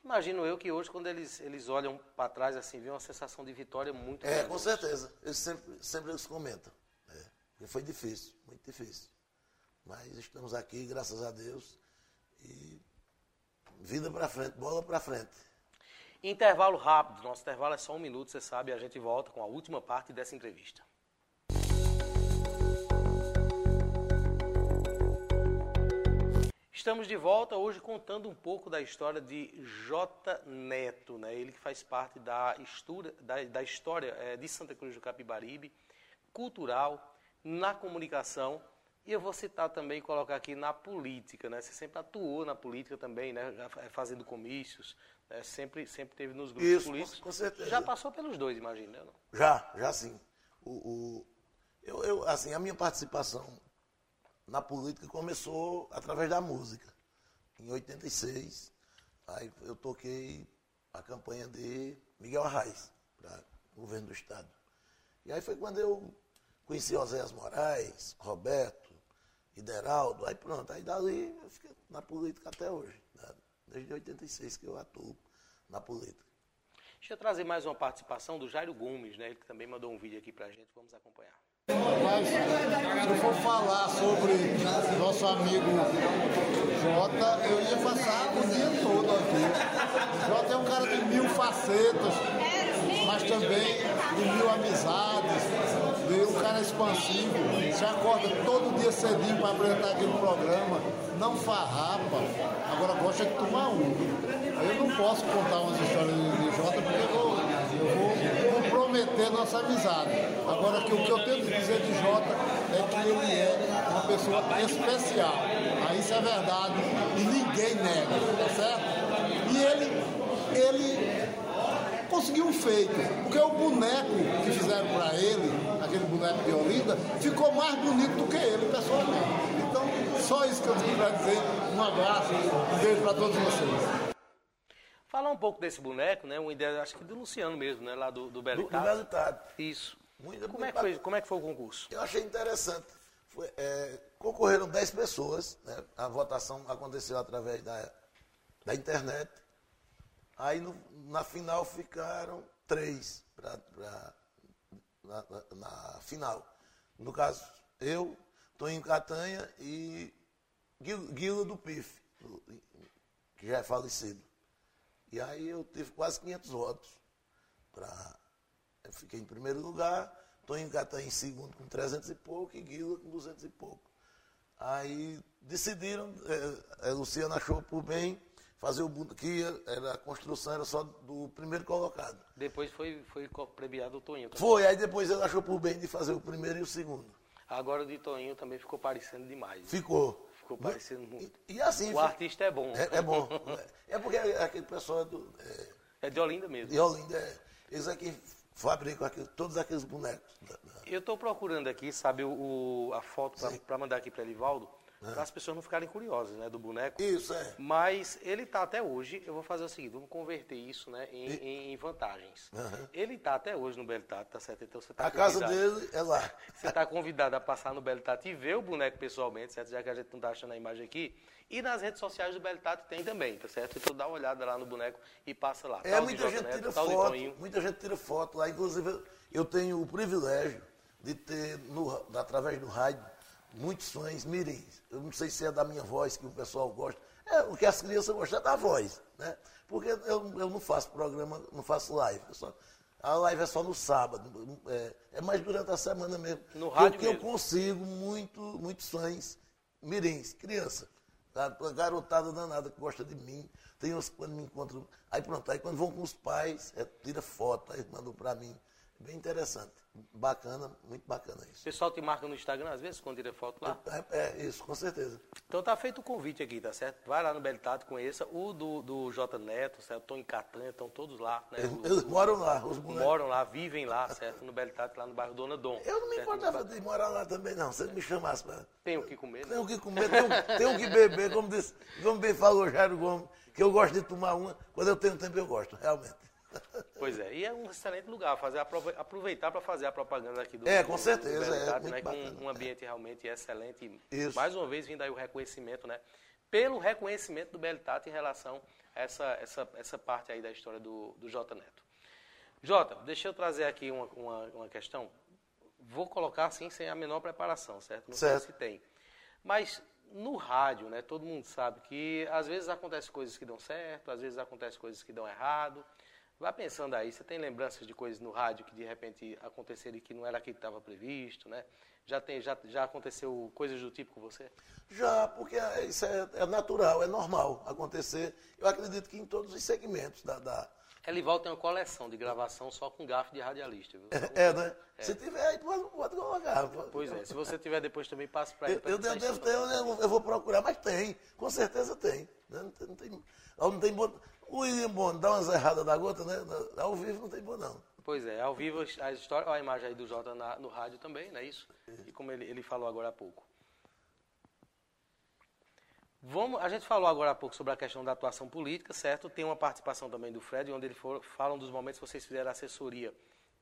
Imagino eu que hoje, quando eles, eles olham para trás, assim, vê uma sensação de vitória muito É, grande. com certeza. Eles sempre, sempre eles comentam. É, foi difícil, muito difícil. Mas estamos aqui, graças a Deus. E vida para frente, bola para frente. Intervalo rápido. Nosso intervalo é só um minuto, você sabe. A gente volta com a última parte dessa entrevista. Estamos de volta hoje contando um pouco da história de J. Neto, né? ele que faz parte da, história, da, da história é, de Santa Cruz do Capibaribe, cultural, na comunicação, e eu vou citar também, colocar aqui na política, né? Você sempre atuou na política também, né? É, fazendo comícios, né? sempre, sempre teve nos grupos Isso, políticos. Com certeza. Já passou pelos dois, imagina, né? Já, já sim. O, o, eu, eu, assim, a minha participação na política começou através da música. Em 86, aí eu toquei a campanha de Miguel Arraes para o governo do Estado. E aí foi quando eu conheci Oséias Moraes, Roberto, Ideraldo, aí pronto, aí dali eu fiquei na política até hoje, né? desde 86 que eu atuo na política. Deixa eu trazer mais uma participação do Jairo Gomes, né? ele que também mandou um vídeo aqui para a gente, vamos acompanhar. Mas se eu for falar sobre nosso amigo Jota, eu ia passar o dia todo aqui. Jota é um cara de mil facetas, mas também de mil amizades, de um cara expansivo. Se acorda todo dia cedinho para apresentar aquele programa, não farrapa, agora gosta de tomar um. Eu não posso contar umas histórias de Jota porque eu vou, eu vou comprometer nossa amizade. Agora, que o que eu tenho que dizer de Jota é que ele é uma pessoa especial. Aí isso é verdade e ninguém nega, tá certo? E ele, ele conseguiu um feito, porque o boneco que fizeram para ele, aquele boneco de Olinda, ficou mais bonito do que ele pessoalmente. Então, só isso que eu tenho para dizer. Um abraço, um beijo para todos vocês. Falar um pouco desse boneco, né? Uma ideia, acho que do Luciano mesmo, né? Lá do, do Belo Do, do Belo Isso. Muito, como, é que foi, como é que foi o concurso? Eu achei interessante. Foi, é, concorreram 10 pessoas, né? a votação aconteceu através da, da internet. Aí no, na final ficaram três pra, pra na, na, na, final. No caso, eu, Toninho Catanha e Guilo do PIF. que já é falecido. E aí eu tive quase 500 votos. Pra, eu fiquei em primeiro lugar, Toninho Catanha em segundo com 300 e pouco e Guila com 200 e pouco. Aí decidiram, é, a Luciana achou por bem fazer o que era, a construção era só do primeiro colocado. Depois foi, foi premiado o Toninho. Foi, aí depois ele achou por bem de fazer o primeiro e o segundo. Agora o de Toninho também ficou parecendo demais. Ficou. Ficou parecendo muito. E, e assim. O artista é bom. É, é bom. é porque aquele pessoal é do. É, é de Olinda mesmo. De Olinda, é. Eles aqui fabricam aqui, todos aqueles bonecos. Eu estou procurando aqui, sabe, o, a foto para mandar aqui para Elivaldo. É. Para as pessoas não ficarem curiosas, né, do boneco. Isso, é. Mas ele está até hoje, eu vou fazer o seguinte, vamos converter isso, né, em, e... em vantagens. Uhum. Ele está até hoje no Belitat, tá certo? Então você tá A casa dele é lá. Você está convidado a passar no Belitat e ver o boneco pessoalmente, certo? Já que a gente não está achando a imagem aqui. E nas redes sociais do Belitat tem também, tá certo? Então dá uma olhada lá no boneco e passa lá. É, muita gente Neto, tira foto, muita gente tira foto lá. Inclusive, eu tenho o privilégio de ter, no, através do rádio, muitos fãs mirins. Eu não sei se é da minha voz que o pessoal gosta. É, o que as crianças gostam é da voz, né? Porque eu, eu não faço programa, não faço live. Só, a live é só no sábado. É, é mais durante a semana mesmo. No rádio Porque mesmo. eu consigo muito, muitos fãs mirins, criança. A garotada danada que gosta de mim. Tem uns quando me encontram. Aí pronto, aí quando vão com os pais, é, tira foto, aí mandam para mim. Bem interessante. Bacana, muito bacana isso. O pessoal te marca no Instagram às vezes, quando tira foto lá? É, é, isso, com certeza. Então tá feito o convite aqui, tá certo? Vai lá no Belitato, conheça o do, do J Neto, certo? Estão em Catanha, estão todos lá. Né? Eles, eles, moram lá, os bonecos. Moram lá, vivem lá, certo? No Belitato, lá no bairro Dona Dom. Eu não me importava de morar lá também, não. Se me chamasse para. Tem o que comer, né? Tem o que comer, tem o que beber, como, disse, como bem falou Jairo Gomes, que eu gosto de tomar uma, quando eu tenho tempo eu gosto, realmente. Pois é, e é um excelente lugar, fazer, aproveitar para fazer a propaganda aqui do É, com certeza, do é, né, com um ambiente realmente excelente. Isso. Mais uma vez, vindo aí o reconhecimento, né? Pelo reconhecimento do Belitat em relação a essa, essa, essa parte aí da história do, do J Neto. Jota, deixa eu trazer aqui uma, uma, uma, questão. Vou colocar assim sem a menor preparação, certo? Não certo. sei se tem. Mas no rádio, né, todo mundo sabe que às vezes acontecem coisas que dão certo, às vezes acontecem coisas que dão errado. Vá pensando aí, você tem lembranças de coisas no rádio que de repente aconteceram e que não era aquilo que estava previsto, né? Já, tem, já, já aconteceu coisas do tipo com você? Já, porque isso é, é natural, é normal acontecer. Eu acredito que em todos os segmentos da, da... Elival tem uma coleção de gravação só com gafe de radialista, viu? É, é né? É. Se tiver aí, pode, pode colocar. Pois é, se você tiver depois também, passe para ele. Eu, eu, devo ter, eu, vou procurar, mas tem, com certeza tem. Né? Não tem, não tem, não tem, o William Bond dá umas erradas da gota, né? Ao vivo não tem bom, não. Pois é, ao vivo a história, a imagem aí do Jota na, no rádio também, não é isso? E como ele, ele falou agora há pouco. Vamos, a gente falou agora há pouco sobre a questão da atuação política, certo? Tem uma participação também do Fred, onde ele for, falam dos momentos que vocês fizeram assessoria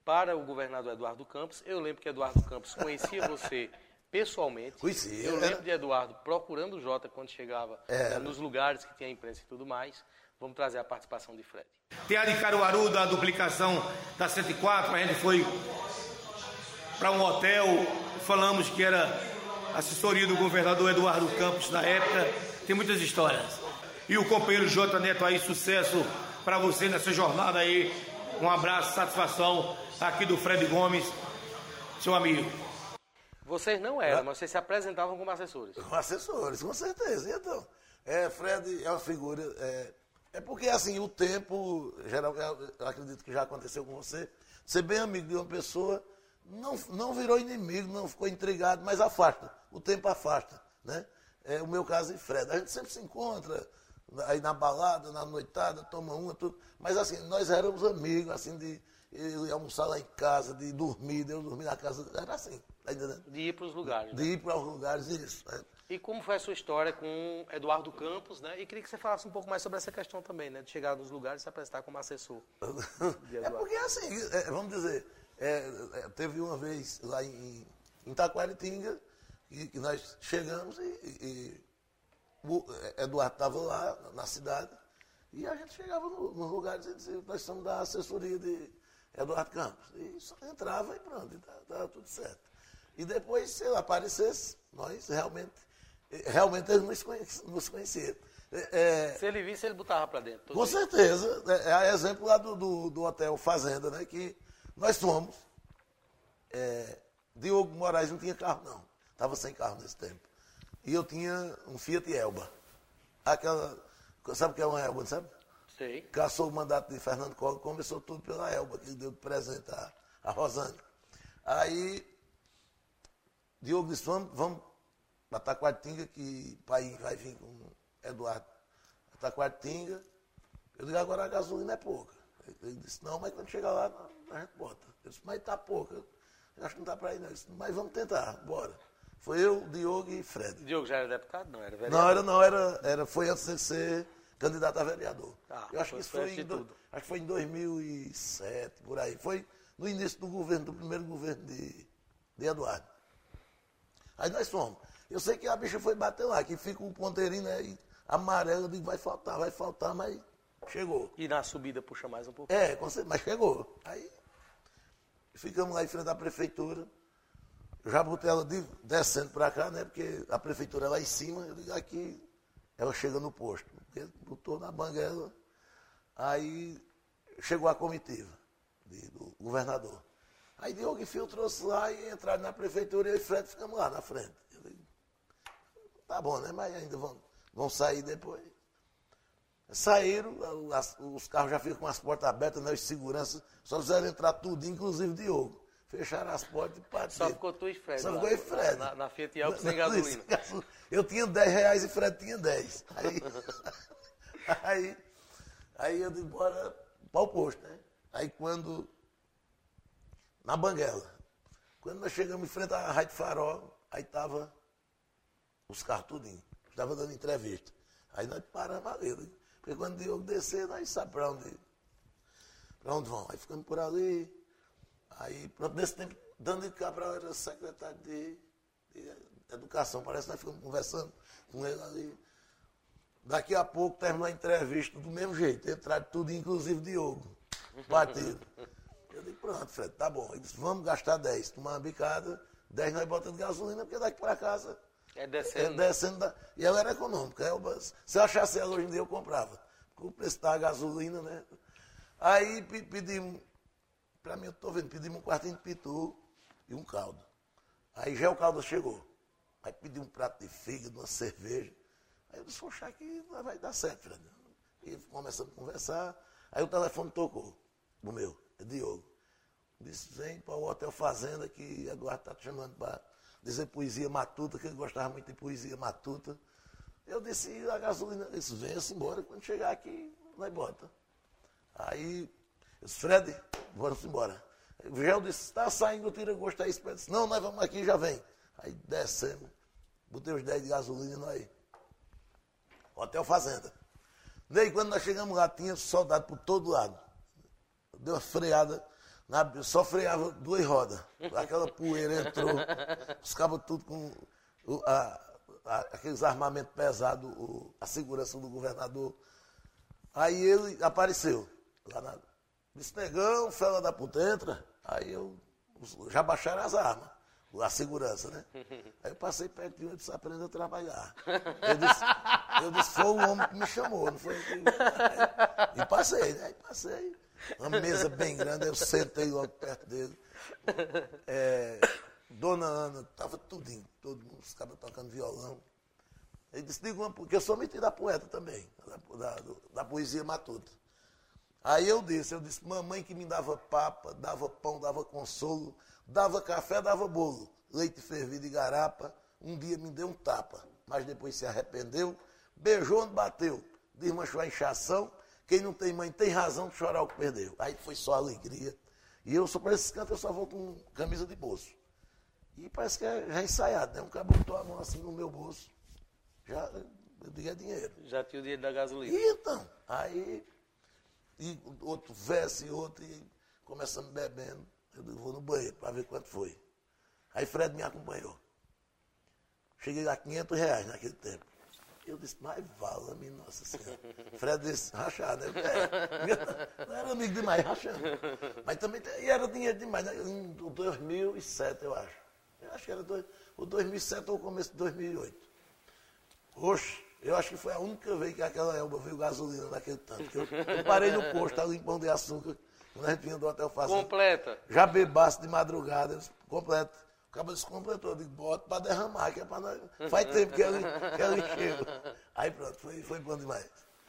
para o governador Eduardo Campos. Eu lembro que Eduardo Campos conhecia você pessoalmente. Conhecia. Eu lembro de Eduardo procurando o Jota quando chegava né, nos lugares que tinha imprensa e tudo mais. Vamos trazer a participação de Fred. Tem a de Caruaru, da duplicação da 104, a gente foi para um hotel, falamos que era assessoria do governador Eduardo Campos na época, tem muitas histórias. E o companheiro J Neto aí, sucesso para você nessa jornada aí. Um abraço, satisfação aqui do Fred Gomes, seu amigo. Vocês não eram, mas vocês se apresentavam como assessores. Como assessores, com certeza. Então, é, Fred é uma figura é, é porque, assim, o tempo, geral, eu acredito que já aconteceu com você, ser bem amigo de uma pessoa, não, não virou inimigo, não ficou intrigado, mas afasta. O tempo afasta, né? É o meu caso e Fred. A gente sempre se encontra aí na balada, na noitada, toma uma, tudo. Mas, assim, nós éramos amigos, assim, de eu almoçar lá em casa, de dormir, de eu dormir na casa. Era assim, tá entendendo? De ir para os lugares. De né? ir para os lugares, isso. É. E como foi a sua história com Eduardo Campos, né? E queria que você falasse um pouco mais sobre essa questão também, né? De chegar nos lugares e se apresentar como assessor. é porque assim, é, vamos dizer, é, é, teve uma vez lá em, em Taquaritinga, que, que nós chegamos e, e Eduardo estava lá na cidade, e a gente chegava nos no lugares e dizia, nós somos da assessoria de Eduardo Campos. E só entrava e pronto, estava tudo certo. E depois, se ele aparecesse, nós realmente realmente eles nos, conheciam. É, Se ele visse, ele botava para dentro. Com certeza. É, é exemplo lá do, do, do, Hotel Fazenda, né? Que nós fomos. É, Diogo Moraes não tinha carro, não. Estava sem carro nesse tempo. E eu tinha um Fiat Elba. Aquela. Sabe o que é uma Elba, sabe? Sei. Caçou o mandato de Fernando Collor, começou tudo pela Elba, que deu de presente a, a Rosane. Aí, Diogo disse, vamos, vamos para Taquatinga, que o pai vai vir com Eduardo. Taquatinga. Eu digo, agora a gasolina é pouca. Ele disse, não, mas quando chegar lá, a gente bota. Eu disse, mas está pouca. Eu acho que não está para ir, não. Disse, mas vamos tentar, bora. Foi eu, Diogo e Fred. Diogo já era deputado? Não, era vereador? Não, era, não, era, era, foi antes de ser candidato a vereador. Ah, eu acho que isso foi, em, do, acho que foi em 2007, por aí. Foi no início do governo, do primeiro governo de, de Eduardo. Aí nós fomos. Eu sei que a bicha foi bater lá, que fica um ponteirinho né, amarelo, eu digo, vai faltar, vai faltar, mas chegou. E na subida puxa mais um pouco? É, mas chegou. Aí ficamos lá em frente à prefeitura. Eu já botei ela de, descendo para cá, né? Porque a prefeitura é lá em cima, eu digo, aqui ela chega no posto. Botou na banguela. Aí chegou a comitiva de, do governador. Aí Diogo infiltrou-se lá e entraram na prefeitura e eu e Fred ficamos lá na frente. Eu digo, tá bom, né? Mas ainda vão, vão sair depois. Saíram, as, os carros já ficam com as portas abertas, né? Os seguranças só fizeram entrar tudo, inclusive Diogo. Fecharam as portas e partiram. Só ficou tu e Fred. Só ficou e Fred. Na, na Fiat Alpo sem gasolina. Eu tinha 10 reais e Fred tinha 10. Aí, aí, aí eu disse, bora para o posto, né? Aí quando. Na Banguela. Quando nós chegamos em frente à Rádio Farol, aí tava os carros tudinho. Estava dando entrevista. Aí nós paramos ali. Né? Porque quando o Diogo descer, nós sabemos para onde, para onde vão. Aí ficamos por ali. Aí, pronto, nesse tempo, Dani Cabral era secretário de, de Educação. Parece que nós ficamos conversando com ele ali. Daqui a pouco terminou a entrevista do mesmo jeito. Entraram tudo, inclusive Diogo. Batido. Eu disse, pronto, Fred, tá bom. Ele disse, vamos gastar 10. Tomar uma bicada, 10 nós botamos gasolina, porque daqui para casa. É descendo. É descendo da, e ela era econômica. Eu, se eu achasse ela hoje em dia, eu comprava. Porque o preço da gasolina, né? Aí pedimos para mim, eu estou vendo, pedimos um quartinho de pitu e um caldo. Aí já o caldo chegou. Aí pedi um prato de fígado, uma cerveja. Aí eu disse, poxa, aqui vai dar certo, Fred. E começamos a conversar. Aí o telefone tocou, o meu, é Diogo. Disse, vem para o Hotel Fazenda, que Eduardo está te chamando para dizer poesia matuta, que ele gostava muito de poesia matuta. Eu disse, a gasolina, disse, venha-se embora, quando chegar aqui, vai bota. Aí disse, Fred, vamos embora. O Gel disse, está saindo, tira gosto aí. Eu disse, não, nós vamos aqui, já vem. Aí descemos, botei os 10 de gasolina e nós. Hotel Fazenda. Daí quando nós chegamos lá, tinha soldado por todo lado. Deu uma freada, na, só freava duas rodas. Aquela poeira entrou, os cabos tudo com o, a, a, aqueles armamentos pesados, a segurança do governador. Aí ele apareceu lá na, Disse, negão, fela da puta, entra. Aí eu já baixaram as armas, a segurança, né? Aí eu passei perto de um e disse, aprenda a trabalhar. Eu disse, eu disse, foi o homem que me chamou, não foi? E passei, né? Aí passei. Uma mesa bem grande, eu sentei logo perto dele. É, Dona Ana, estava tudinho, todo mundo, os caras tocando violão. Ele disse, diga uma, porque eu sou metido da poeta também, da, da, da poesia matuta. Aí eu disse, eu disse, mamãe que me dava papa, dava pão, dava consolo, dava café, dava bolo, leite fervido e garapa, um dia me deu um tapa, mas depois se arrependeu, beijou onde bateu, desmanchou a inchação, quem não tem mãe tem razão de chorar o que perdeu. Aí foi só alegria. E eu só para esses cantos eu só vou com camisa de bolso. E parece que é já ensaiado, né? Um cara botou a mão assim no meu bolso. Já, eu digo, é dinheiro. Já tinha o dinheiro da gasolina. E então, aí e outro verso e outro, e começamos bebendo. Eu vou no banheiro para ver quanto foi. Aí Fred me acompanhou. Cheguei a 500 reais naquele tempo. Eu disse, mas vala-me, Nossa Senhora. Fred disse, rachar, né? É, não era amigo demais, rachando. Mas também, e era dinheiro demais, né? em 2007, eu acho. Eu acho que era dois, o 2007 ou o começo de 2008. Oxe, Eu acho que foi a única vez que aquela elba veio gasolina naquele tanque. Eu, eu parei no posto ali em Pão de Açúcar, quando a gente vinha do hotel fazendo. Completa. Já bebasse de madrugada, eu disse, completo. O cabo descompletou, eu digo, bota pra derramar, que é pra nós. Faz tempo que ela, que ela encheu. Aí pronto, foi, foi bom demais.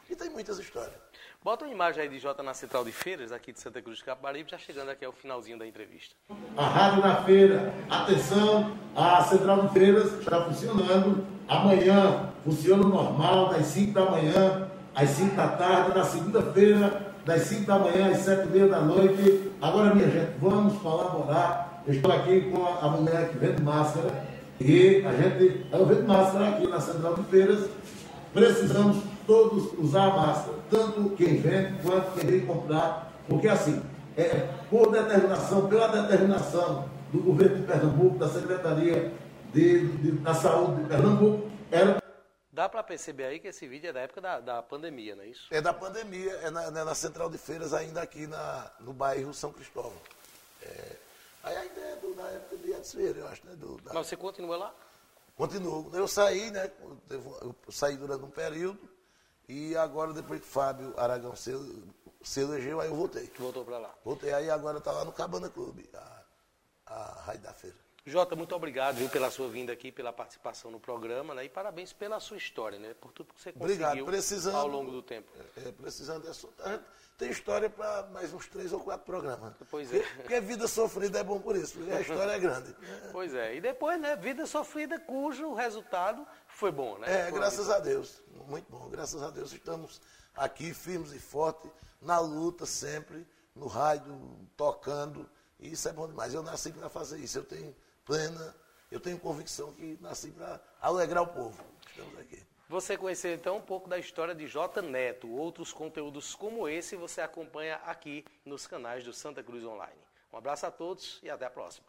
E tem muitas histórias. Bota uma imagem aí de Jota na Central de Feiras, aqui de Santa Cruz de Capibaribe, já chegando aqui ao finalzinho da entrevista. A rádio na feira, atenção, a Central de Feiras está funcionando. Amanhã funciona normal, das 5 da manhã às 5 da tarde, na segunda-feira, das 5 da manhã às 7 e meia da noite. Agora, minha gente, vamos colaborar. Eu estou aqui com a, a mulher que vende máscara e a gente, eu vendo máscara aqui na Central de Feiras. Precisamos todos usar máscara, tanto quem vende quanto quem vem comprar, porque assim, é, por determinação, pela determinação do governo de Pernambuco, da Secretaria de, de, da Saúde de Pernambuco, era Dá para perceber aí que esse vídeo é da época da, da pandemia, não é isso? É da pandemia, é na, né, na Central de Feiras, ainda aqui na, no bairro São Cristóvão. É, aí ainda é do, da época de Edson Vieira, eu acho, né? Do, da, Mas você continua lá? Continuo. Eu saí, né? Eu saí durante um período e agora, depois que Fábio Aragão se, se elegeu, aí eu voltei. Voltou para lá. Voltei, aí agora está lá no Cabana Clube, a, a Raid da Feira. Jota, muito obrigado viu, pela sua vinda aqui, pela participação no programa, né? E parabéns pela sua história, né? Por tudo que você conseguiu Obrigado. Precisando, ao longo do tempo. É, precisando dessa. Tem história para mais uns três ou quatro programas. Pois é. Porque, porque vida sofrida é bom por isso, porque a história é grande. Pois é. E depois, né? Vida sofrida cujo resultado foi bom, né? É, Foi graças a Deus. Muito bom. Graças a Deus estamos aqui firmes e fortes, na luta sempre, no rádio, tocando. E isso é bom demais. Eu nasci para fazer isso. Eu tenho plena, eu tenho convicção que nasci para alegrar o povo. Estamos aqui. Você conheceu então um pouco da história de J Neto. Outros conteúdos como esse você acompanha aqui nos canais do Santa Cruz Online. Um abraço a todos e até a próxima.